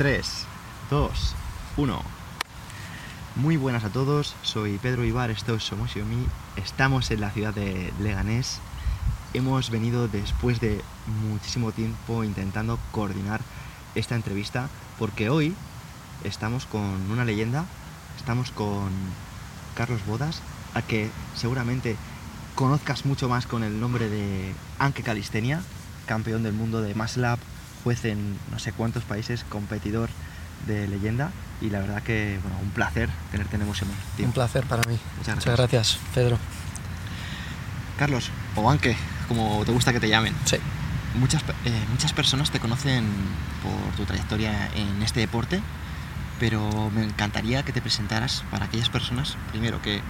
3, 2, 1. Muy buenas a todos, soy Pedro Ibar, esto es Somos Xiaomi. Estamos en la ciudad de Leganés. Hemos venido después de muchísimo tiempo intentando coordinar esta entrevista porque hoy estamos con una leyenda, estamos con Carlos Bodas, a que seguramente conozcas mucho más con el nombre de Anke Calistenia, campeón del mundo de Maslap, juez en no sé cuántos países, competidor de leyenda y la verdad que bueno, un placer tenerte en Emoción. Un placer para mí. Muchas Muchas gracias, Pedro. Carlos, o Anke, como te gusta que te llamen. Sí. Muchas, eh, muchas personas te conocen por tu trayectoria en este deporte, pero me encantaría que te presentaras para aquellas personas, primero, que,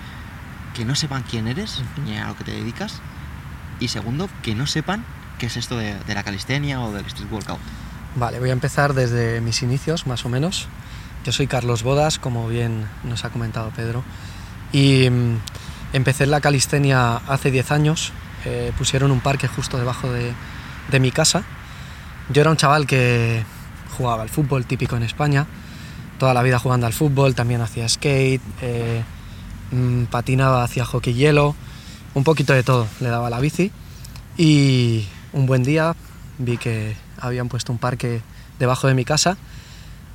que no sepan quién eres ni a lo que te dedicas, y segundo, que no sepan qué es esto de, la calistenia o del street workout. Vale, voy a empezar desde mis inicios, más o menos. Yo soy Carlos Bodas, como bien nos ha comentado Pedro, y mm, empecé la calistenia hace 10 años. Eh, pusieron un parque justo debajo de, de mi casa. Yo era un chaval que jugaba al fútbol típico en España, toda la vida jugando al fútbol, también hacía skate, eh, mm, patinaba, hacía hockey hielo, un poquito de todo, le daba la bici y un buen día vi que habían puesto un parque debajo de mi casa,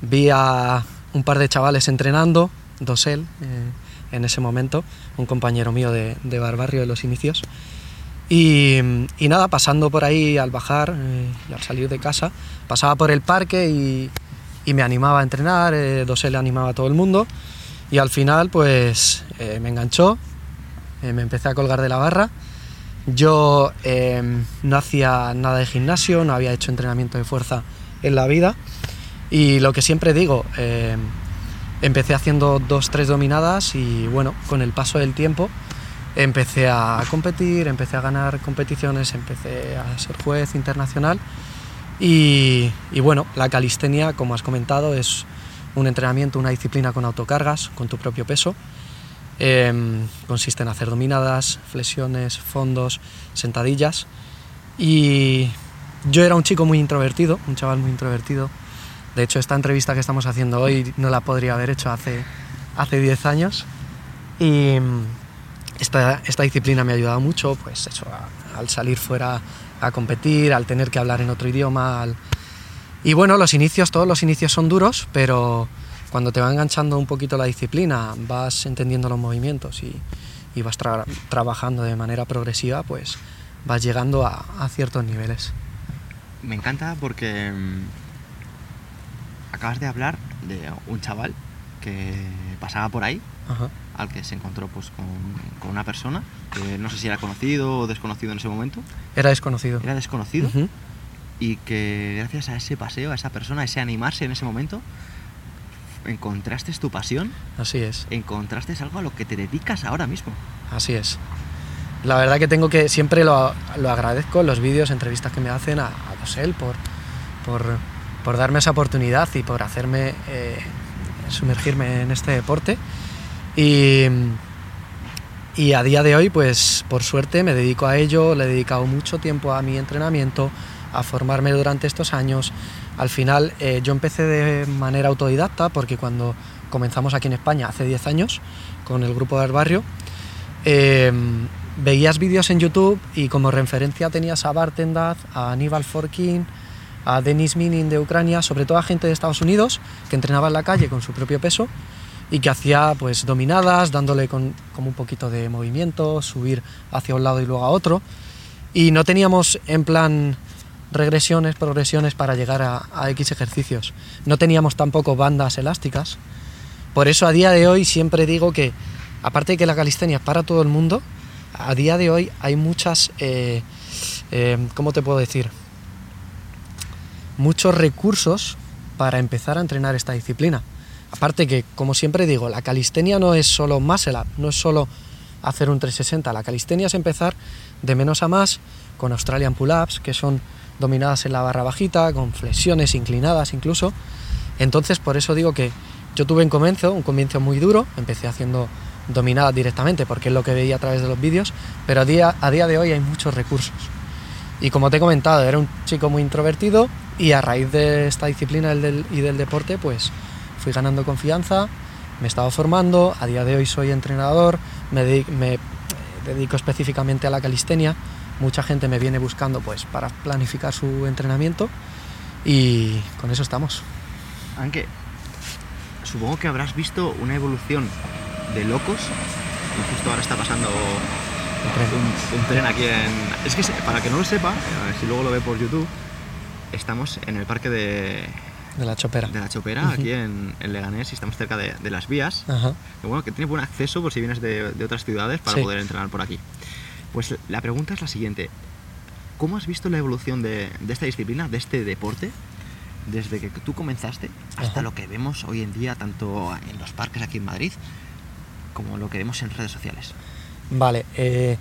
vi a un par de chavales entrenando, dosel eh, en ese momento, un compañero mío de, de barrio de los inicios, y, nada, pasando por ahí al bajar eh, y al salir de casa, pasaba por el parque y, y me animaba a entrenar, eh, dosel animaba a todo el mundo, y al final pues eh, me enganchó, eh, me empecé a colgar de la barra. Yo eh, no hacía nada de gimnasio, no había hecho entrenamiento de fuerza en la vida y lo que siempre digo, eh, empecé haciendo dos, tres dominadas y bueno, con el paso del tiempo empecé a competir, empecé a ganar competiciones, empecé a ser juez internacional y, y bueno, la calistenia, como has comentado, es un entrenamiento, una disciplina con autocargas, con tu propio peso. Em, consiste en hacer dominadas, flexiones, fondos, sentadillas. Y yo era un chico muy introvertido, un chaval muy introvertido. De hecho, esta entrevista que estamos haciendo hoy no la podría haber hecho hace, hace 10 años. Y mm, esta, esta disciplina me ha ayudado mucho, pues al salir fuera a competir, al tener que hablar en otro idioma. Y bueno, los inicios, todos los inicios son duros, pero cuando te va enganchando un poquito la disciplina, vas entendiendo los movimientos y, y vas tra- trabajando de manera progresiva, pues vas llegando a, a ciertos niveles. Me encanta porque mm, acabas de hablar de un chaval que pasaba por ahí, Ajá. al que se encontró pues, con, con una persona que no sé si era conocido o desconocido en ese momento, Era desconocido. era desconocido Ujú. y que gracias a ese paseo, a esa persona, a ese animarse en ese momento, encontraste tu pasión, Así es. encontraste algo a lo que te dedicas ahora mismo. Así es. La verdad que tengo que siempre lo, lo agradezco en los vídeos, entrevistas que me hacen a, a Dosel por, por, por darme esa oportunidad y por hacerme eh, sumergirme en este deporte. Y, y a día de hoy, pues por suerte me dedico a ello, le he dedicado mucho tiempo a mi entrenamiento, a formarme durante estos años. Al final eh, yo empecé de manera autodidacta porque cuando comenzamos aquí en España hace 10 años con el grupo del barrio, eh, veías vídeos en YouTube y como referencia tenías a Bartendaz, a Aníbal Forkin, a Denis Minin de Ucrania, sobre todo a gente de Estados Unidos que entrenaba en la calle con su propio peso y que hacía pues dominadas, dándole con, como un poquito de movimiento, subir hacia un lado y luego a otro. Y no teníamos en plan regresiones, progresiones para llegar a, X ejercicios. No teníamos tampoco bandas elásticas. Por eso a día de hoy siempre digo que, aparte de que la calistenia es para todo el mundo, a día de hoy hay muchas, eh, eh, ¿cómo te puedo decir? Muchos recursos para empezar a entrenar esta disciplina. Aparte que, como siempre digo, la calistenia no es solo muscle up, no es solo hacer un 360. La calistenia es empezar de menos a más con Australian pull-ups, que son dominadas en la barra bajita, con flexiones inclinadas incluso. Entonces, por eso digo que yo tuve un comienzo, un comienzo muy duro, empecé haciendo dominadas directamente porque es lo que veía a través de los vídeos, pero a día, a día de hoy hay muchos recursos. Y como te he comentado, era un chico muy introvertido Y a raíz de esta disciplina y del, deporte, pues fui ganando confianza, me he estado formando, a día de hoy soy entrenador, me, dedi- me dedico específicamente a la calistenia, mucha gente me viene buscando pues para planificar su entrenamiento y con eso estamos. Aunque supongo que habrás visto una evolución de locos. Y justo ahora está pasando un, un tren aquí en. Es que para que no lo sepa, si luego lo ve por YouTube, estamos en el parque de, De la chopera. de la Chopera, Ujú. aquí en, en Leganés, y estamos cerca de, de las vías. Ajá. Que bueno, que tiene buen acceso por si vienes de, de otras ciudades para Sí. poder entrenar por aquí. Pues la pregunta es la siguiente. ¿Cómo has visto la evolución de, de esta disciplina, de este deporte, desde que tú comenzaste hasta Ajá. lo que vemos hoy en día, tanto en los parques aquí en Madrid, como lo que vemos en redes sociales? Vale, eh,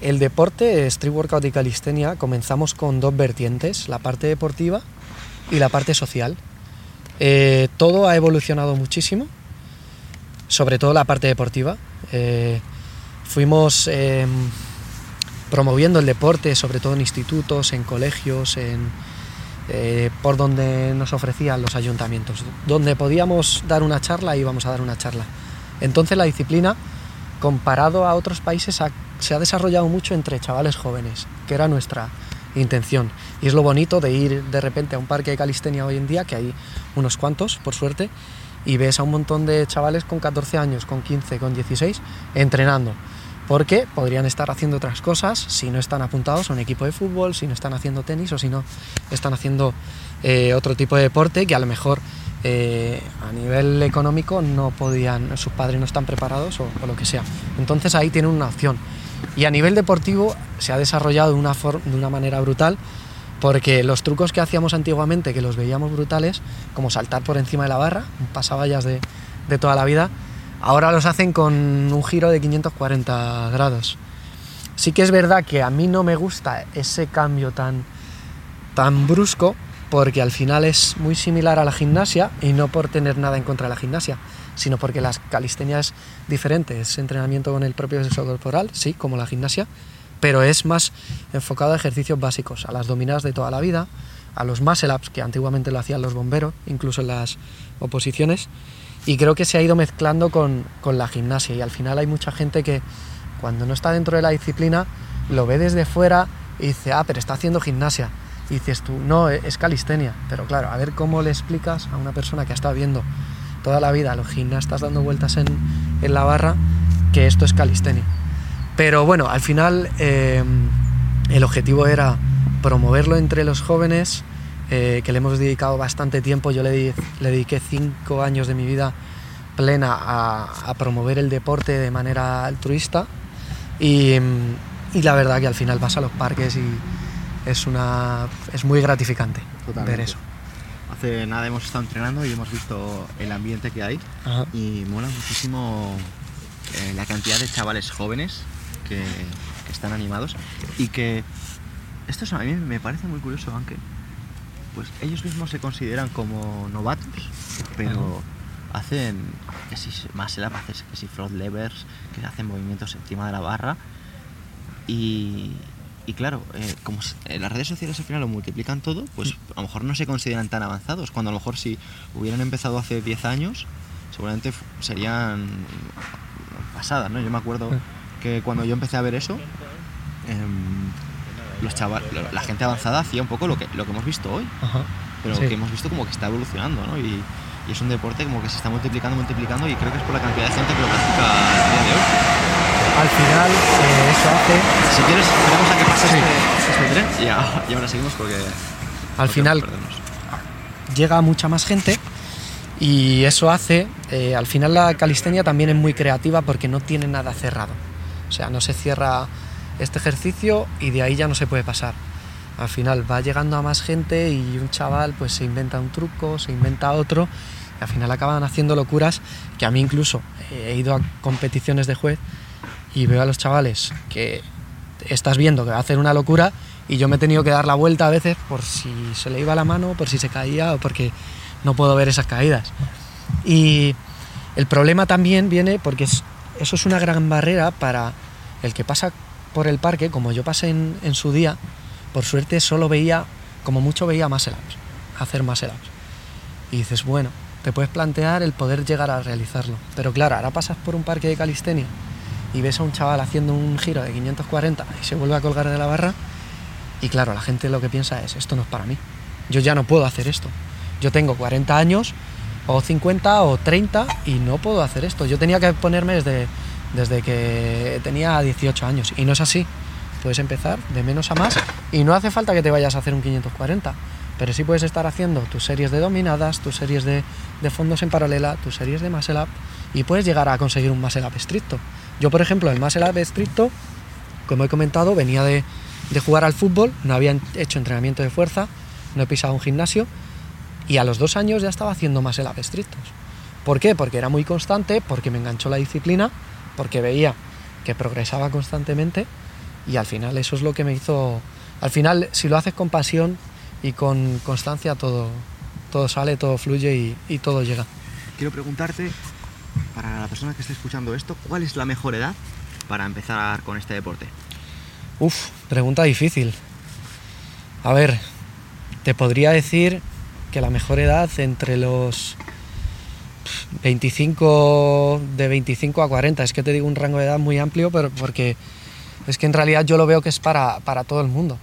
el deporte street workout y calistenia comenzamos con dos vertientes, la parte deportiva y la parte social. Eh, todo ha evolucionado muchísimo, sobre todo la parte deportiva. Eh, fuimos eh, promoviendo el deporte, sobre todo en institutos, en colegios, en, eh, por donde nos ofrecían los ayuntamientos. Donde podíamos dar una charla, íbamos a dar una charla. Entonces la disciplina, comparado a otros países, se ha desarrollado mucho entre chavales jóvenes, que era nuestra intención. Y es lo bonito de ir de repente a un parque de calistenia hoy en día, que hay unos cuantos, por suerte, y ves a un montón de chavales con 14 años, con 15, con 16, entrenando. Porque podrían estar haciendo otras cosas si no están apuntados a un equipo de fútbol, si no están haciendo tenis o si no están haciendo eh, otro tipo de deporte que a lo mejor eh, a nivel económico no podían, sus padres no están preparados o, lo que sea. Entonces ahí tienen una opción. Y a nivel deportivo se ha desarrollado de una, de una manera brutal porque los trucos que hacíamos antiguamente, que los veíamos brutales, como saltar por encima de la barra, un pasavallas de, de toda la vida, ahora los hacen con un giro de 540 grados. Sí que es verdad que a mí no me gusta ese cambio tan, tan brusco, porque al final es muy similar a la gimnasia, y no por tener nada en contra de la gimnasia, sino porque la calistenia es diferente, es entrenamiento con el propio peso corporal, sí, como la gimnasia, pero es más enfocado a ejercicios básicos, a las dominadas de toda la vida, a los muscle ups que antiguamente lo hacían los bomberos, incluso en las oposiciones, y creo que se ha ido mezclando con, con la gimnasia y al final hay mucha gente que cuando no está dentro de la disciplina lo ve desde fuera y dice, ah, pero está haciendo gimnasia. Y dices tú, no, e-, es calistenia. Pero claro, a ver cómo le explicas a una persona que ha estado viendo toda la vida a los gimnastas dando vueltas en, en la barra que esto es calistenia. Pero bueno, al final eh, el objetivo era promoverlo entre los jóvenes, eh, que le hemos dedicado bastante tiempo. Yo le, le dediqué cinco años de mi vida plena a, a promover el deporte de manera altruista. Y, y la verdad que al final vas a los parques y es, una, es muy gratificante Totalmente. ver eso. Hace nada hemos estado entrenando y hemos visto el ambiente que hay Ajá. y mola muchísimo eh, la cantidad de chavales jóvenes que, que están animados y que esto es- a mí me parece muy curioso aunque pues ellos mismos se consideran como novatos pero hacen que si más up haces que si front levers que hacen movimientos encima de la barra y, y claro, eh, como eh, las redes sociales al final lo multiplican todo, pues a lo mejor no se consideran tan avanzados, cuando a lo mejor si hubieran empezado hace 10 años, seguramente serían pasadas, ¿no? Yo me acuerdo Mm. que cuando yo empecé a ver eso, em, los chaval, lo- la gente avanzada hacía un poco lo que, lo que hemos visto hoy, Ajá. pero Sí. que hemos visto como que está evolucionando, ¿no? Y, y es un deporte como que se está multiplicando, multiplicando y creo que es por la cantidad de gente que lo practica a día de hoy. Al final eh, eso hace Si quieres, esperamos a que pase Sí. este, este tren y, ya- y ahora seguimos porque... al porque final llega mucha más gente y eso hace, eh, al final la calistenia también es muy creativa porque no tiene nada cerrado. O sea, no se cierra este ejercicio y de ahí ya no se puede pasar. Al final va llegando a más gente y un chaval pues se inventa un truco, se inventa otro y al final acaban haciendo locuras que a mí incluso eh, he ido a competiciones de juez y veo a los chavales que estás viendo que hacen una locura y yo me he tenido que dar la vuelta a veces por si se le iba la mano, por si se caía o porque no puedo ver esas caídas. Y el problema también viene porque es- eso es una gran barrera para el que pasa por el parque, como yo pasé en, su día, por suerte solo veía, como mucho veía muscle ups. hacer muscle ups. Y dices, bueno, te puedes plantear el poder llegar a realizarlo. Pero claro, ahora pasas por un parque de calistenia y ves a un chaval haciendo un giro de 540 y se vuelve a colgar de la barra. Y claro, la gente lo que piensa es, esto no es para mí. Yo ya no puedo hacer esto. Yo tengo 40 años, o 50 o 30 y no puedo hacer esto. Yo tenía que ponerme desde, desde que tenía 18 años y no es así. Puedes empezar de menos a más y no hace falta que te vayas a hacer un 540, pero sí puedes estar haciendo tus series de dominadas, tus series de, fondos en paralela, tus series de muscle up y puedes llegar a conseguir un muscle up estricto. Yo, por ejemplo, el muscle up estricto, como he comentado, venía de, de jugar al fútbol, no había hecho entrenamiento de fuerza, no he pisado un gimnasio y a los dos años ya estaba haciendo más el estrictos. ¿Por qué? Porque era muy constante, porque me enganchó la disciplina, porque veía que progresaba constantemente y al final eso es lo que me hizo... Al final, si lo haces con pasión y con constancia, todo, todo sale, todo fluye y, y todo llega. Quiero preguntarte, para la persona que esté escuchando esto, ¿cuál es la mejor edad para empezar con este deporte? Uf, pregunta difícil. A ver, te podría decir que la mejor edad entre los 25 de 25 a 40, es que te digo un rango de edad muy amplio, pero porque es que en realidad yo lo veo que es para, para todo el mundo.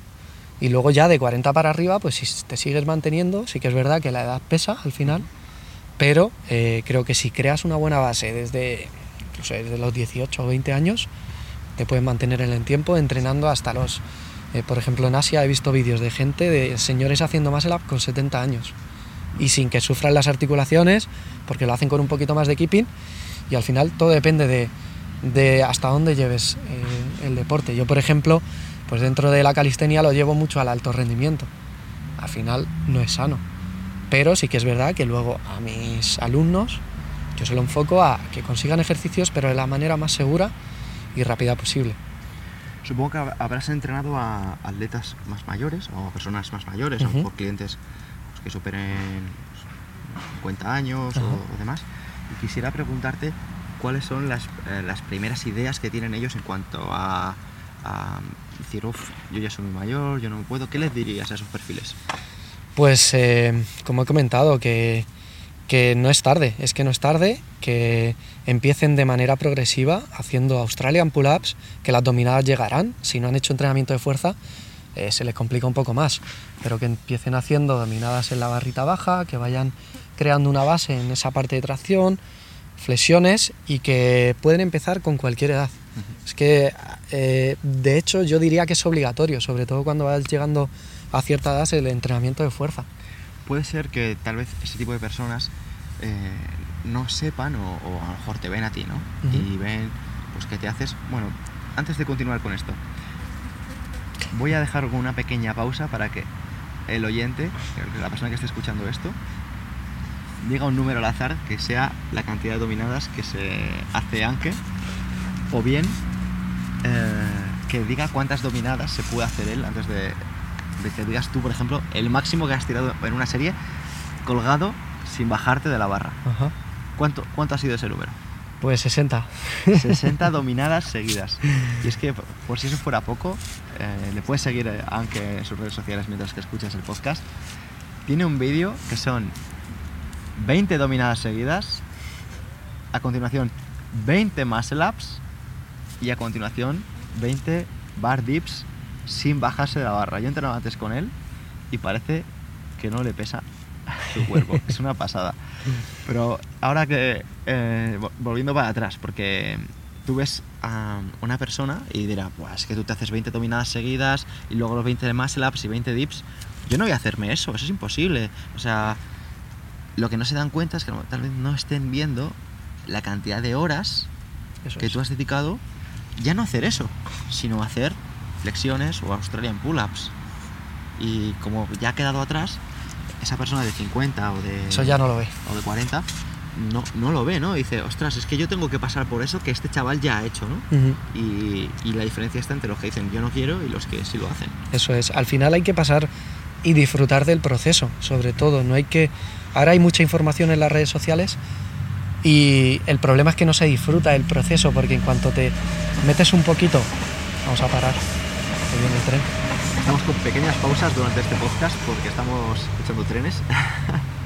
Y luego ya de 40 para arriba, pues si te sigues manteniendo, sí que es verdad que la edad pesa al final, pero eh, creo que si creas una buena base desde, desde los 18 o 20 años, te puedes mantener en el tiempo entrenando hasta los eh, por ejemplo, en Asia he visto vídeos de gente, de señores haciendo muscle up con 70 años y sin que sufran las articulaciones, porque lo hacen con un poquito más de keeping y al final todo depende de, de hasta dónde lleves eh, el deporte. Yo, por ejemplo, pues dentro de la calistenia lo llevo mucho al alto rendimiento. Al final no es sano. Pero sí que es verdad que luego a mis alumnos yo se lo enfoco a que consigan ejercicios, pero de la manera más segura y rápida posible. Supongo que habrás entrenado a atletas más mayores o a personas más mayores, o por clientes que superen 50 pues, años o, demás. Y quisiera preguntarte cuáles son las, eh, las, primeras ideas que tienen ellos en cuanto a, decir, uff, yo ya soy muy mayor, yo no puedo. ¿Qué les dirías a esos perfiles? Pues, eh, como he comentado, que que no es tarde, es que no es tarde, que empiecen de manera progresiva haciendo Australian pull-ups, que las dominadas llegarán, si no han hecho entrenamiento de fuerza eh, se les complica un poco más, pero que empiecen haciendo dominadas en la barrita baja, que vayan creando una base en esa parte de tracción, flexiones y que pueden empezar con cualquier edad. Es que, eh, de hecho, yo diría que es obligatorio, sobre todo cuando vas llegando a cierta edad, el entrenamiento de fuerza puede ser que tal vez ese tipo de personas eh, no sepan o, a lo mejor te ven a ti, ¿no? Y ven pues que te haces... Bueno, antes de continuar con esto, voy a dejar una pequeña pausa para que el oyente, la persona que esté escuchando esto, diga un número al azar que sea la cantidad de dominadas que se hace Anke, o bien eh, que diga cuántas dominadas se puede hacer él antes de de que digas tú, por ejemplo, el máximo que has tirado en una serie colgado sin bajarte de la barra. ¿Cuánto, ¿Cuánto ha sido ese número? Pues 60. 60 dominadas seguidas. Y es que, por si eso fuera poco, eh, le puedes seguir, eh, aunque en sus redes sociales mientras que escuchas el podcast. Tiene un vídeo que son 20 dominadas seguidas, a continuación 20 muscle ups y a continuación 20 bar dips sin bajarse de la barra. Yo he entrenado antes con él y parece que no le pesa su cuerpo. es una pasada. Pero ahora que, eh, volviendo para atrás, porque tú ves a una persona y dirá, pues es que tú te haces 20 dominadas seguidas y luego los 20 de muscle ups y 20 dips. Yo no voy a hacerme eso, eso es imposible. O sea, lo que no se dan cuenta es que tal vez no estén viendo la cantidad de horas que tú has dedicado ya no hacer eso, sino hacer flexiones o Australian pull-ups. Y como ya ha quedado atrás, esa persona de 50 o de... Eso ya no lo ve. O de 40, no, no lo ve, ¿no? Dice, ostras, es que yo tengo que pasar por eso que este chaval ya ha hecho, ¿no? y, y, la diferencia está entre los que dicen yo no quiero y los que sí lo hacen. Eso es, al final hay que pasar y disfrutar del proceso, sobre todo, no hay que... Ahora hay mucha información en las redes sociales y el problema es que no se disfruta el proceso porque en cuanto te metes un poquito, vamos a parar, viene el tren. Estamos con pequeñas pausas durante este podcast porque estamos echando trenes.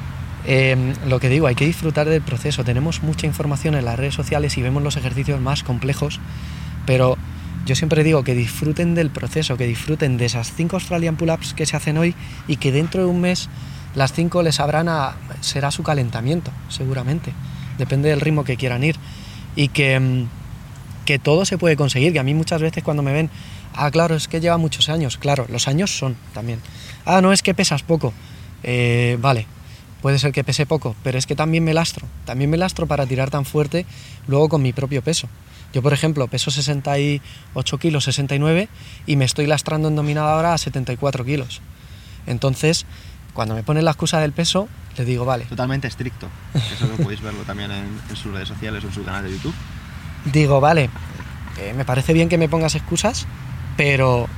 Eh, lo que digo, hay que disfrutar del proceso. Tenemos mucha información en las redes sociales y vemos los ejercicios más complejos, pero yo siempre digo que disfruten del proceso, que disfruten de esas 5 Australian Pull-Ups que se hacen hoy y que dentro de un mes las 5 les sabrán a... será su calentamiento, seguramente. Depende del ritmo que quieran ir. Y que, mm, que todo se puede conseguir, que a mí muchas veces cuando me ven, ah, claro, es que lleva muchos años. Claro, los años son también. Ah, no, es que pesas poco. Eh, vale, puede ser que pese poco, pero es que también me lastro. También me lastro para tirar tan fuerte luego con mi propio peso. Yo, por ejemplo, peso 68 kilos, 69, y me estoy lastrando en dominada ahora a 74 kilos. Entonces, cuando me ponen la excusa del peso, le digo, vale. Totalmente estricto. Eso lo podéis verlo también en, en, sus redes sociales o en su canal de YouTube. Digo, vale, eh, me parece bien que me pongas excusas, pero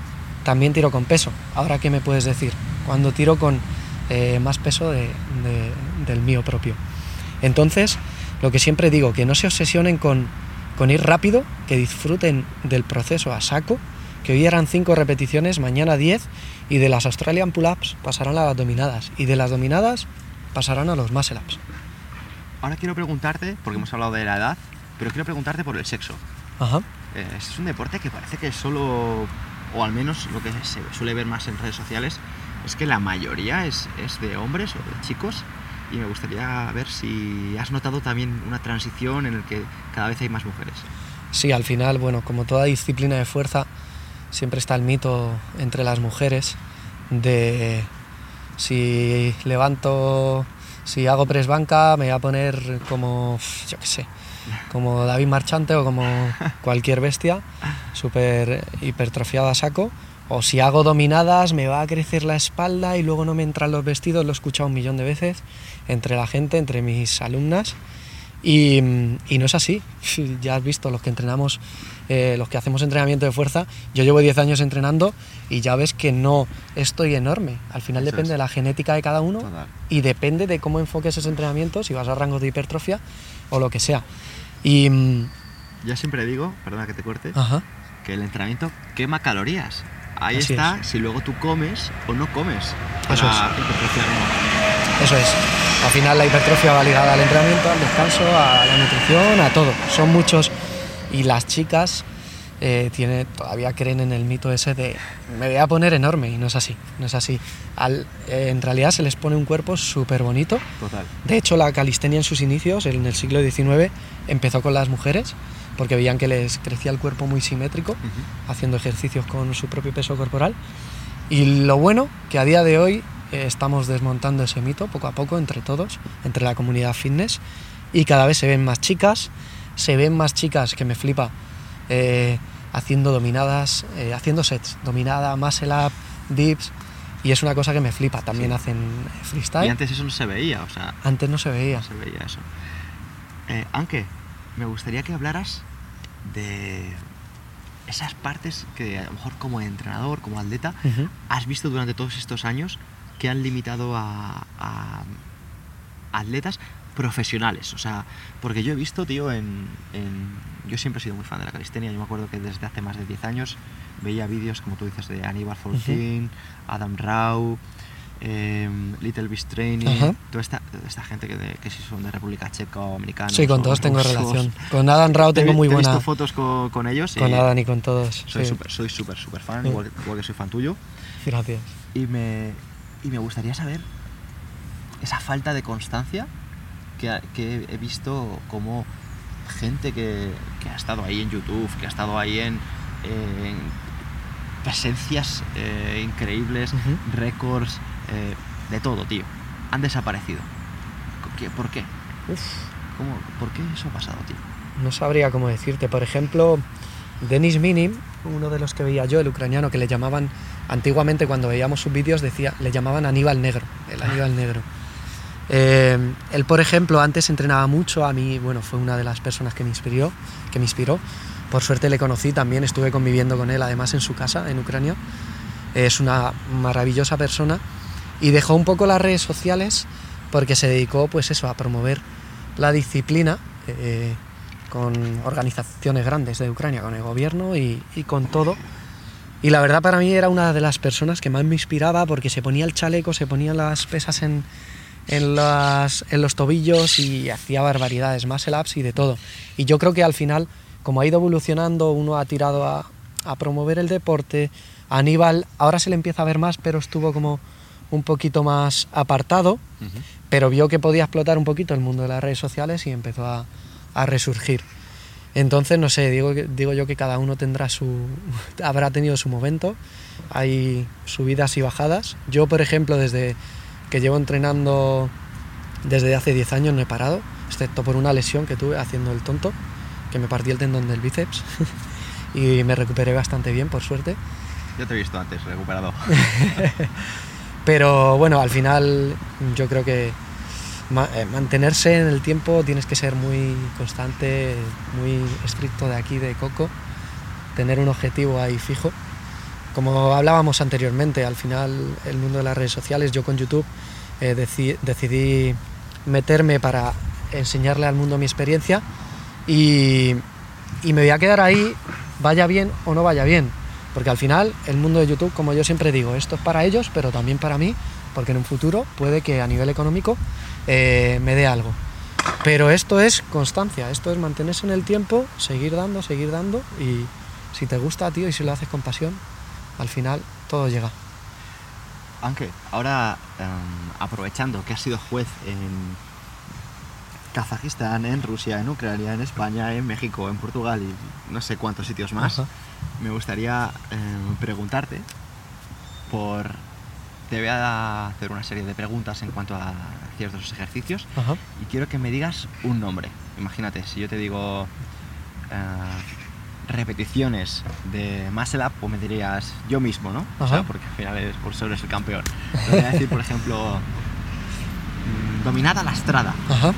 también tiro con peso. Ahora, ¿qué me puedes decir? Cuando tiro con eh, más peso de, de, del mío propio. Entonces, lo que siempre digo, que no se obsesionen con, con ir rápido, que disfruten del proceso a saco, que hoy eran 5 repeticiones, mañana 10, y de las Australian Pull-Ups pasarán a las dominadas, y de las dominadas pasarán a los Muscle Ups. Ahora quiero preguntarte, porque hemos hablado de la edad, pero quiero preguntarte por el sexo. Ajá. Eh, es un deporte que parece que solo, o al menos lo que se suele ver más en redes sociales, es que la mayoría es, es de hombres o de chicos y me gustaría ver si has notado también una transición en el que cada vez hay más mujeres. Sí, al final, bueno, como toda disciplina de fuerza, siempre está el mito entre las mujeres de si levanto, si hago press banca, me voy a poner como, yo qué sé, como David Marchante o como cualquier bestia, súper hipertrofiada a saco. O si hago dominadas, me va a crecer la espalda y luego no me entran los vestidos, lo he escuchado un millón de veces entre la gente, entre mis alumnas. Y, y no es así. Ya has visto, los que entrenamos, eh, los que hacemos entrenamiento de fuerza, yo llevo 10 años entrenando y ya ves que no estoy enorme. Al final Eso depende es. de la genética de cada uno Total. y depende de cómo enfoques ese entrenamiento, si vas a rangos de hipertrofia o lo que sea. Y. mm, Ya siempre digo, perdona que te corte, Ajá. que el entrenamiento quema calorías. Ahí Así está, es. si luego tú comes o no comes. Eso o no. Eso es. Al final la hipertrofia va ligada al entrenamiento, al descanso, a la nutrición, a todo. Son muchos. Y las chicas eh, tiene, todavía creen en el mito ese de me voy a poner enorme y no es así. No es así. Al- eh, en realidad se les pone un cuerpo súper bonito. Total. De hecho, la calistenia en sus inicios, en el siglo XIX, empezó con las mujeres porque veían que les crecía el cuerpo muy simétrico haciendo ejercicios con su propio peso corporal. Y lo bueno que a día de hoy eh, estamos desmontando ese mito poco a poco entre todos, entre la comunidad fitness, y cada vez se ven más chicas, se ven más chicas que me flipa eh, haciendo dominadas, eh, haciendo sets, dominada, muscle up, dips, y es una cosa que me flipa. También Sí. hacen Y freestyle. antes eso no se veía, o sea, Antes no se veía. no se veía eso. Eh, aunque me gustaría que hablaras de esas partes que a lo mejor como entrenador, como atleta, has visto durante todos estos años que han limitado a, a atletas profesionales. O sea, porque yo he visto, tío, en, en- Yo siempre he sido muy fan de la calistenia. Yo me acuerdo que desde hace más de 10 años veía vídeos, como tú dices, de Aníbal Fortin, Adam Rau, em, Little Beast Training, Ajá. toda esta, gente que, de- que si son de República Checa o americanos. Sí, con todos tengo relación. Con Adam Rao tengo muy te he buena. visto fotos con, con ellos Con Adam y con todos. soy sí. súper soy súper súper fan, Sí. igual, igual que soy fan tuyo. Gracias. Y me, y me gustaría saber esa falta de constancia que, he visto como gente que, que ha estado ahí en YouTube, que ha estado ahí en, en presencias eh, increíbles, Ujú. récords, eh, de todo, tío. Han desaparecido. ¿Qué- ¿Por qué? Uf. ¿Cómo, ¿Por qué eso ha pasado, tío? No sabría cómo decirte. Por ejemplo, Denis Minim, uno de los que veía yo, el ucraniano, que le llamaban, antiguamente cuando veíamos sus vídeos, decía, le llamaban Aníbal Negro, el Aníbal Negro. Eh, él, por ejemplo, antes entrenaba mucho, a mí, bueno, fue una de las personas que me inspiró, que me inspiró. Por suerte le conocí también, estuve conviviendo con él, además en su casa, en Ucrania. Es una maravillosa persona y dejó un poco las redes sociales porque se dedicó, pues eso, a promover la disciplina eh, con organizaciones grandes de Ucrania, con el gobierno y, y con todo, Y la verdad para mí era una de las personas que más me inspiraba porque se ponía el chaleco, se ponía las pesas en, en, las- en los tobillos y hacía barbaridades, más el ups y de todo. Y yo creo que al final, como ha ido evolucionando, uno ha tirado a, a promover el deporte. Aníbal ahora se le empieza a ver más, pero estuvo como un poquito más apartado, pero vio que podía explotar un poquito el mundo de las redes sociales y empezó a, a resurgir. Entonces, no sé, digo, digo yo que cada uno tendrá su, habrá tenido su momento, hay subidas y bajadas. Yo, por ejemplo, desde que llevo entrenando desde hace 10 años no he parado, excepto por una lesión que tuve haciendo el tonto, que me partí el tendón del bíceps y me recuperé bastante bien, por suerte. Yo te he visto antes, recuperado. Pero bueno, al final yo creo que eh, mantenerse en el tiempo tienes que ser muy constante, muy estricto de aquí, de Coco, tener un objetivo ahí fijo. Como hablábamos anteriormente, al final el mundo de las redes sociales, yo con YouTube eh, deci- decidí meterme para enseñarle al mundo mi experiencia y me voy a quedar ahí, vaya bien o no vaya bien. Porque al final el mundo de YouTube, como yo siempre digo, esto es para ellos, pero también para mí, porque en un futuro puede que a nivel económico eh, me dé algo. Pero esto es constancia, esto es mantenerse en el tiempo, seguir dando, seguir dando y si te gusta, tío, y si lo haces con pasión, al final todo llega. Aunque ahora, em, aprovechando que has sido juez en Kazajistán, en Rusia, en Ucrania, en España, en México, en Portugal y no sé cuántos sitios más, Ajá. me gustaría em, preguntarte por... Te voy a hacer una serie de preguntas en cuanto a ciertos ejercicios Ajá. y quiero que me digas un nombre. Imagínate, si yo te digo eh, repeticiones de muscle up, pues me dirías yo mismo, ¿no? O sea, Ajá. porque al final eres, por eso eres el campeón. Te voy a decir, por ejemplo, mm, dominada lastrada. Ajá.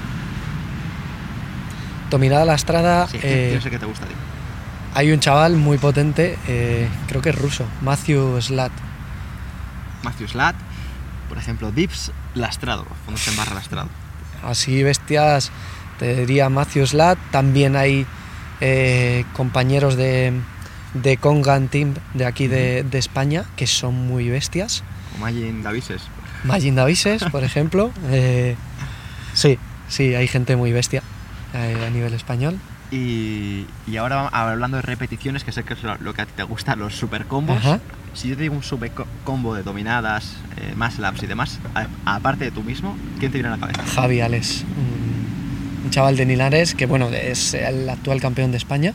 Dominada la estrada, Sí, eh, yo sé que te gusta a ti. hay un chaval muy potente, eh, creo que es ruso, Matthew Slat. Matthew Slat, por ejemplo, dips lastrado, fondos en barra lastrado. Así bestias, te diría Matthew Slat. También hay eh, compañeros de, de Congan Team de aquí de, de España que son muy bestias. O Magin Davises. Magin Davises, por ejemplo. sí, sí, hay gente muy bestia eh, a nivel español. Y, y ahora hablando de repeticiones, que sé que es lo, lo que a ti te gusta, los super combos. Ajá. Si yo te digo un super co- combo de dominadas, eh, más laps y demás, aparte de tú mismo, ¿quién te viene a la cabeza? Javi Ales, un, un chaval de Nilares que bueno, es el actual campeón de España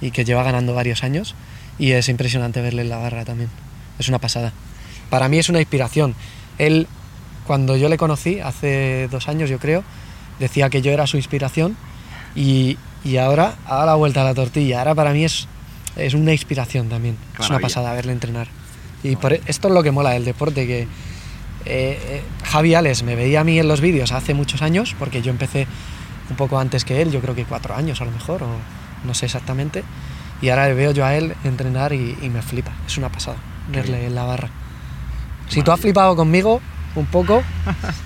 y que lleva ganando varios años y es impresionante verle en la barra también. Es una pasada. Para mí es una inspiración. Él, cuando yo le conocí, hace dos años yo creo, decía que yo era su inspiración y, y ahora ha dado la vuelta a la tortilla. Ahora para mí es, es una inspiración también. Qué Es una pasada verle entrenar. Y por, esto es lo que mola del deporte, que eh, eh, Javi Ales me veía a mí en los vídeos hace muchos años, porque yo empecé un poco antes que él, yo creo que cuatro años a lo mejor, o no sé exactamente. Y ahora le veo yo a él entrenar y, y me flipa. Es una pasada verle en la barra. Si tú has flipado conmigo un poco,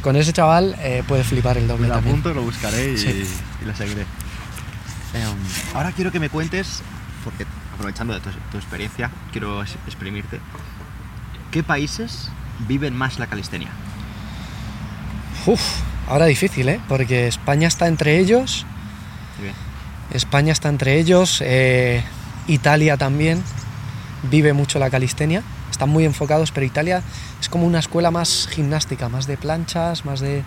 con ese chaval eh, puedes flipar el Me doble lo también. apunto, lo buscaré y, Sí. y lo seguiré. Em, ahora quiero que me cuentes, porque aprovechando de tu, tu experiencia, quiero exprimirte. ¿Qué países viven más la calistenia? Uf, ahora difícil, ¿eh? Porque España está entre ellos, bien. España está entre ellos, eh, Italia también vive mucho la calistenia, están muy enfocados, pero Italia es como una escuela más gimnástica, más de planchas, más de,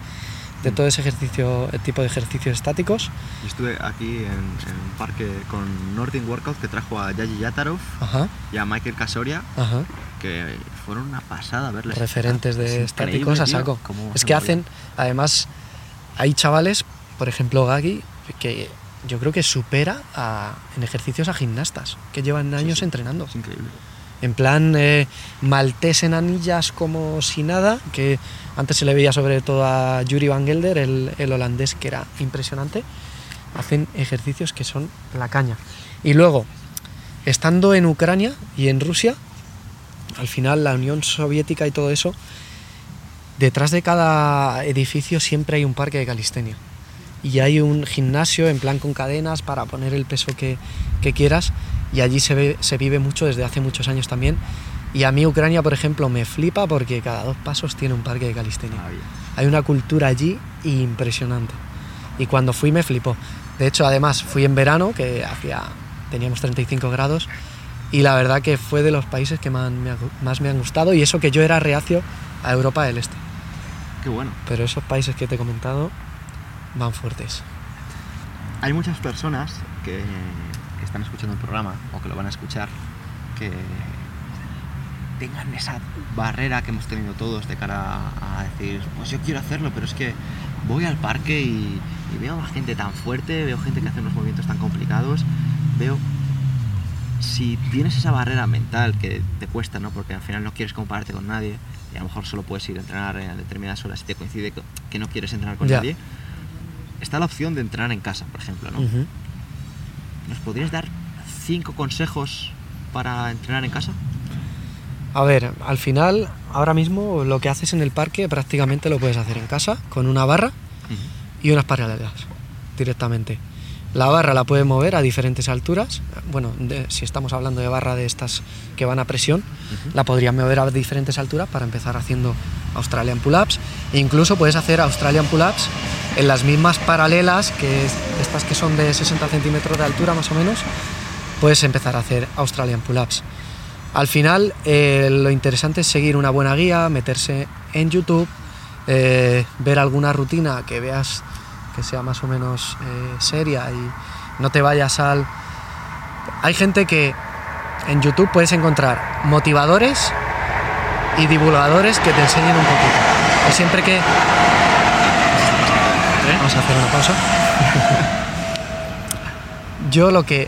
de todo ese ejercicio, tipo de ejercicios estáticos. Yo estuve aquí en, en un parque con Nordic Workout que trajo a Yaji Yatarov Ajá, y a Michael Casoria, ajá. que fueron una pasada verles. referentes Es de increíble, estáticos a saco. Es que hacen, además, hay chavales, por ejemplo Gagi, que yo creo que supera a- en ejercicios a gimnastas, que llevan años sí. entrenando. Es increíble. En plan, eh, maltés en anillas como si nada, que antes se le veía sobre todo a Yuri Van Gelder, el, el holandés, que era impresionante. Hacen ejercicios que son la caña. Y luego, estando en Ucrania y en Rusia, al final la Unión Soviética y todo eso, detrás de cada edificio siempre hay un parque de calistenia. Y hay un gimnasio en plan con cadenas para poner el peso que, que quieras y allí se, ve- se vive mucho desde hace muchos años también. Y a mí Ucrania, por ejemplo, me flipa porque cada dos pasos tiene un parque de calistenia. Maravilla. Hay una cultura allí impresionante. Y cuando fui me flipó. De hecho, además, fui en verano, que hacía, teníamos 35 grados, y la verdad que fue de los países que más me, más me han gustado, y eso que yo era reacio a Europa del Este. Qué bueno. Pero esos países que te he comentado van fuertes. Hay muchas personas que, están escuchando el programa o que lo van a escuchar que tengan esa barrera que hemos tenido todos de cara a, decir, pues yo quiero hacerlo, pero es que voy al parque y, y veo a gente tan fuerte, veo gente que hace unos movimientos tan complicados, veo... Si tienes esa barrera mental que te cuesta, ¿no? Porque al final no quieres compararte con nadie y a lo mejor solo puedes ir a entrenar en determinadas horas y te coincide que- no quieres entrenar con nadie, está la opción de entrenar en casa, por ejemplo, ¿no? ¿Nos podrías dar cinco consejos para entrenar en casa? A ver, al final, ahora mismo lo que haces en el parque prácticamente lo puedes hacer en casa, con una barra y unas paralelas directamente. La barra la puedes mover a diferentes alturas. Bueno, de- si estamos hablando de barra de estas que van a presión, la podrías mover a diferentes alturas para empezar haciendo Australian Pull-Ups. E incluso puedes hacer Australian Pull-Ups en las mismas paralelas, que es- estas que son de 60 centímetros de altura más o menos, puedes empezar a hacer Australian Pull-Ups. Al final, eh, lo interesante es seguir una buena guía, meterse en YouTube, eh, ver alguna rutina que veas que sea más o menos eh, seria y no te vayas al... Hay gente que en YouTube puedes encontrar motivadores y divulgadores que te enseñen un poquito. Y siempre que... Vamos a hacer una pausa. Yo lo que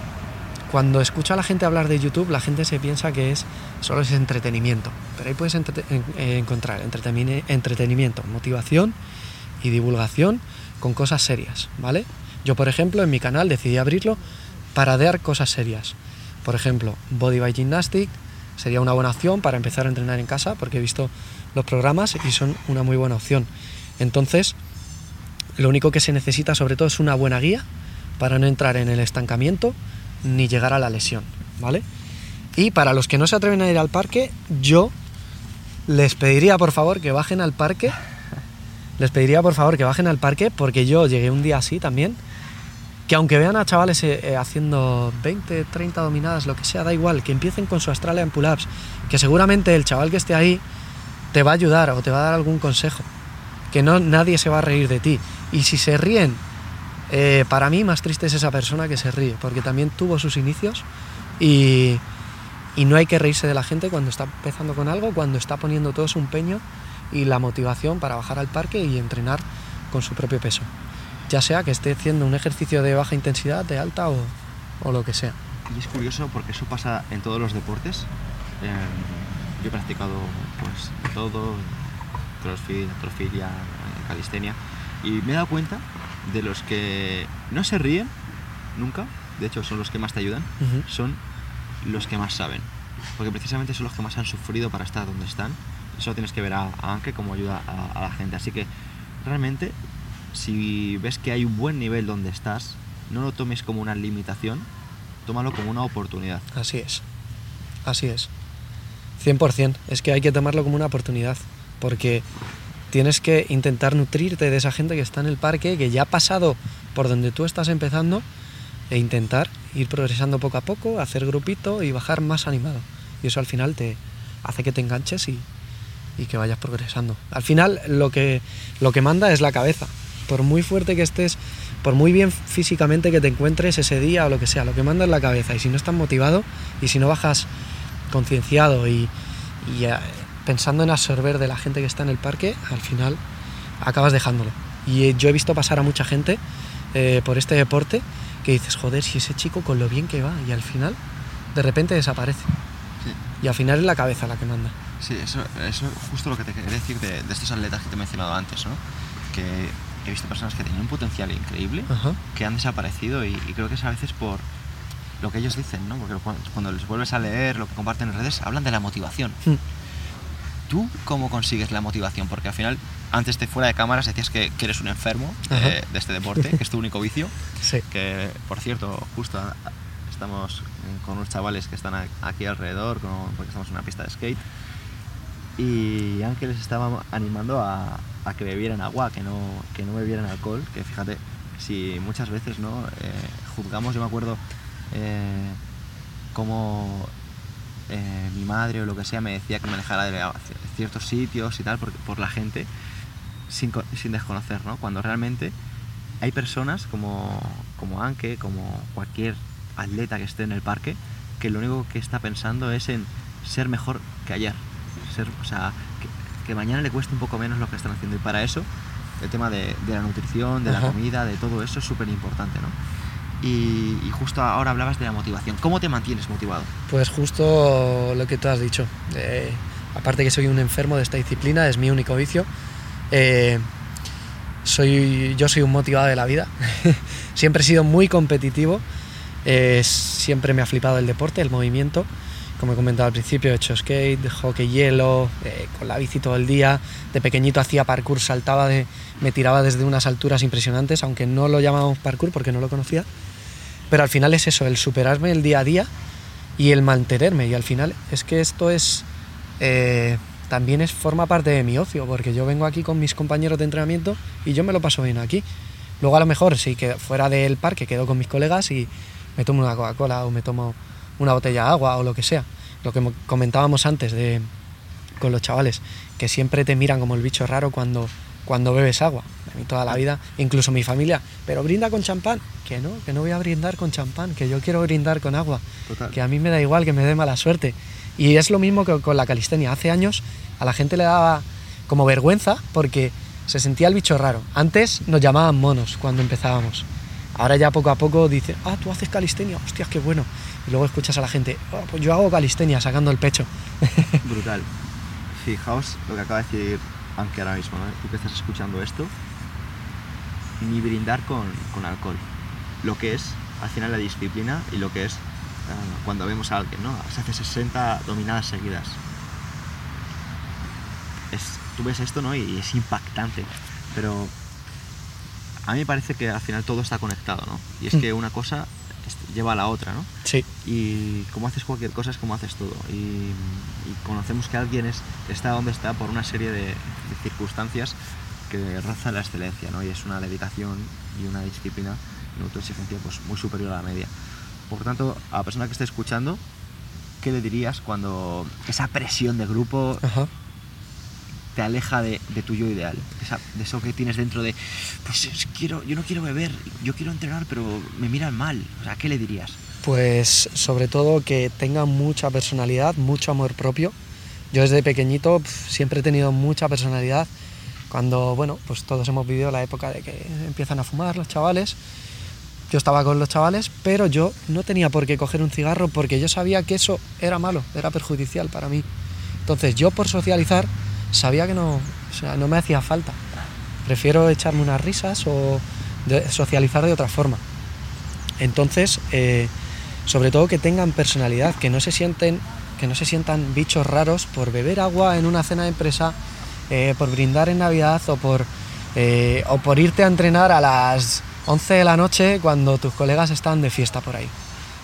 cuando escucho a la gente hablar de YouTube, la gente se piensa que es solo es entretenimiento. Pero ahí puedes entrete- en- eh, encontrar entreteni- entretenimiento, motivación y divulgación con cosas serias, ¿vale? Yo, por ejemplo, en mi canal decidí abrirlo para dar cosas serias. Por ejemplo, Body by Gymnastic sería una buena opción para empezar a entrenar en casa, porque he visto los programas y son una muy buena opción. Entonces, lo único que se necesita sobre todo es una buena guía para no entrar en el estancamiento ni llegar a la lesión, ¿vale? Y para los que no se atreven a ir al parque, yo les pediría por favor que bajen al parque. Les pediría por favor que bajen al parque porque yo llegué un día así también. Que aunque vean a chavales eh, eh, haciendo 20, 30 dominadas, lo que sea, da igual, que empiecen con su Australian Pull-Ups. Que seguramente el chaval que esté ahí te va a ayudar o te va a dar algún consejo. Que no nadie se va a reír de ti. Y si se ríen, eh, para mí más triste es esa persona que se ríe, porque también tuvo sus inicios y, y no hay que reírse de la gente cuando está empezando con algo, cuando está poniendo todo su empeño y la motivación para bajar al parque y entrenar con su propio peso. Ya sea que esté haciendo un ejercicio de baja intensidad, de alta o, o lo que sea. Y es curioso porque eso pasa en todos los deportes. Eh, yo he practicado pues todo, crossfit, atrofilia, calistenia, y me he dado cuenta de los que no se ríen nunca, de hecho son los que más te ayudan, Ujú. son los que más saben. Porque precisamente son los que más han sufrido para estar donde están. Eso tienes que ver a, a Anke como ayuda a, a la gente. Así que realmente, si ves que hay un buen nivel donde estás, no lo tomes como una limitación, tómalo como una oportunidad. Así es. Así es. 100%. Es que hay que tomarlo como una oportunidad. Porque tienes que intentar nutrirte de esa gente que está en el parque, que ya ha pasado por donde tú estás empezando, e intentar ir progresando poco a poco, hacer grupito y bajar más animado. Y eso al final te hace que te enganches y, y que vayas progresando. Al final lo que, lo que manda es la cabeza. Por muy fuerte que estés, por muy bien físicamente que te encuentres ese día o lo que sea, lo que manda es la cabeza. Y si no estás motivado y si no bajas concienciado y, y, eh, pensando en absorber de la gente que está en el parque, al final acabas dejándolo. Y eh, yo he visto pasar a mucha gente eh, por este deporte que dices, joder, si ese chico con lo bien que va y al final de repente desaparece. Y al final es la cabeza la que manda. Sí, eso, eso es justo lo que te quería decir de, de estos atletas que te he mencionado antes, ¿no? Que he visto personas que tenían un potencial increíble, Ajá. que han desaparecido y, y creo que es a veces por lo que ellos dicen, ¿no? Porque cuando, les vuelves a leer lo que comparten en redes, hablan de la motivación. Mm. ¿Tú cómo consigues la motivación? Porque al final, antes de fuera de cámaras decías que, que eres un enfermo de, de, este deporte, que es tu único vicio. Sí. Que, por cierto, justo estamos con unos chavales que están aquí alrededor, porque estamos en una pista de skate. Y Ángeles estaba animando a, que bebieran agua, que no, que no bebieran alcohol, que fíjate, si muchas veces ¿no? Eh, juzgamos, yo me acuerdo eh, como eh, mi madre o lo que sea me decía que me alejara de ciertos sitios y tal por, por la gente sin, sin, desconocer, ¿no? Cuando realmente hay personas como, como Anke, como cualquier atleta que esté en el parque, que lo único que está pensando es en ser mejor que ayer. Ser, o sea, que, que mañana le cueste un poco menos lo que están haciendo. Y para eso, el tema de, de la nutrición, de Ajá. la comida, de todo eso es súper importante, ¿no? Y, y, justo ahora hablabas de la motivación. ¿Cómo te mantienes motivado? Pues justo lo que tú has dicho. Eh, aparte que soy un enfermo de esta disciplina, es mi único vicio. Eh, soy, yo soy un motivado de la vida. siempre he sido muy competitivo. Eh, siempre me ha flipado el deporte, el movimiento como he comentado al principio, he hecho skate, hockey hielo, eh, con la bici todo el día. De pequeñito hacía parkour, saltaba, de, me tiraba desde unas alturas impresionantes, aunque no lo llamábamos parkour porque no lo conocía. Pero al final es eso, el superarme el día a día y el mantenerme. Y al final es que esto es eh, también es, forma parte de mi ocio, porque yo vengo aquí con mis compañeros de entrenamiento y yo me lo paso bien aquí. Luego a lo mejor que fuera del parque quedo con mis colegas y me tomo una Coca-Cola o me tomo una botella de agua o lo que sea. Lo que comentábamos antes de, con los chavales, que siempre te miran como el bicho raro cuando, cuando bebes agua. A mí toda la vida, incluso mi familia, pero brinda con champán. Que no, que no voy a brindar con champán, que yo quiero brindar con agua. Total. Que a mí me da igual que me dé mala suerte. Y es lo mismo que con la calistenia. Hace años a la gente le daba como vergüenza porque se sentía el bicho raro. Antes nos llamaban monos cuando empezábamos. Ahora ya poco a poco dice, ah, tú haces calistenia, hostias, qué bueno. Y luego escuchas a la gente, oh, pues yo hago calistenia sacando el pecho. Brutal. Fijaos lo que acaba de decir Anke ahora mismo, ¿no? Tú que estás escuchando esto, ni brindar con, con, alcohol. Lo que es, al final, la disciplina y lo que es uh, cuando vemos a alguien, ¿no? Se hace 60 dominadas seguidas. Es, tú ves esto, ¿no? Y es impactante. Pero a mí me parece que al final todo está conectado, ¿no? Y es que una cosa lleva a la otra, ¿no? Sí. Y como haces cualquier cosa es como haces todo. Y, y conocemos que alguien es, está donde está por una serie de, de, circunstancias que raza la excelencia, ¿no? Y es una dedicación y una disciplina, una autoexigencia pues muy superior a la media. Por tanto, a la persona que esté escuchando, ¿qué le dirías cuando esa presión de grupo Ajá te aleja de, de tu ideal, de, eso que tienes dentro de, pues quiero, yo no quiero beber, yo quiero entrenar, pero me miran mal. O ¿qué le dirías? Pues sobre todo que tenga mucha personalidad, mucho amor propio. Yo desde pequeñito pff, siempre he tenido mucha personalidad. Cuando, bueno, pues todos hemos vivido la época de que empiezan a fumar los chavales. Yo estaba con los chavales, pero yo no tenía por qué coger un cigarro porque yo sabía que eso era malo, era perjudicial para mí. Entonces yo por socializar sabía que no, no me hacía falta. Prefiero echarme unas risas o socializar de otra forma. Entonces, eh, sobre todo que tengan personalidad, que no se sienten, que no se sientan bichos raros por beber agua en una cena de empresa, eh, por brindar en Navidad o por, eh, o por irte a entrenar a las 11 de la noche cuando tus colegas están de fiesta por ahí.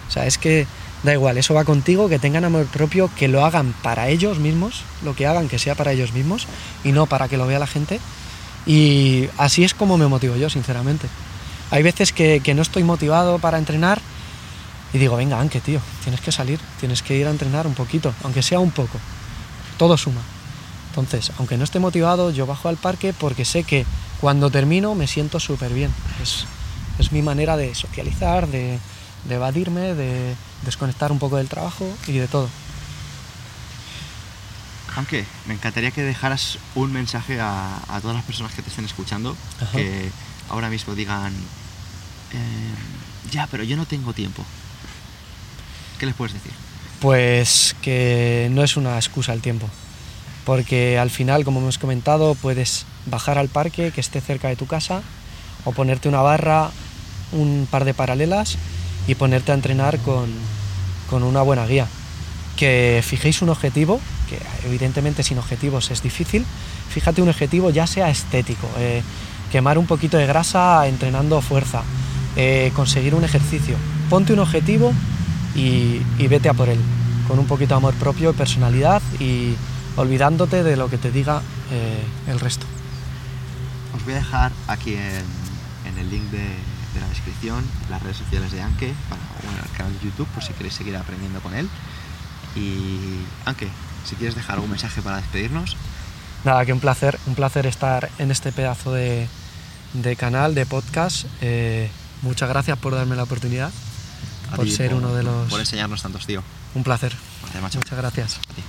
O sea, es que Da igual, eso va contigo, que tengan amor propio, que lo hagan para ellos mismos, lo que hagan que sea para ellos mismos y no para que lo vea la gente. Y así es como me motivo yo, sinceramente. Hay veces que, que no estoy motivado para entrenar y digo, venga, Anke, tío, tienes que salir, tienes que ir a entrenar un poquito, aunque sea un poco. Todo suma. Entonces, aunque no esté motivado, yo bajo al parque porque sé que cuando termino me siento súper bien. Es, es mi manera de socializar, de, de evadirme, de desconectar un poco del trabajo y de todo. Aunque me encantaría que dejaras un mensaje a, a, todas las personas que te estén escuchando, Ajá. que ahora mismo digan, eh, ya, pero yo no tengo tiempo. ¿Qué les puedes decir? Pues que no es una excusa el tiempo, porque al final, como hemos comentado, puedes bajar al parque que esté cerca de tu casa o ponerte una barra, un par de paralelas y ponerte a entrenar con, con una buena guía. Que fijéis un objetivo, que evidentemente sin objetivos es difícil, fíjate un objetivo ya sea estético, eh, quemar un poquito de grasa entrenando fuerza, eh, conseguir un ejercicio. Ponte un objetivo y, y vete a por él, con un poquito de amor propio y personalidad y olvidándote de lo que te diga eh, el resto. Os voy a dejar aquí en, en el link de, de la descripción las redes sociales de Anke, para, bueno, el canal de YouTube, por si queréis seguir aprendiendo con él. Y Anke, si quieres dejar algún mensaje para despedirnos. Nada, que un placer, un placer estar en este pedazo de, de canal, de podcast. Eh, muchas gracias por darme la oportunidad, a por ser uno de los... Por enseñarnos tantos, tío. Un placer. Muchas gracias. A ti.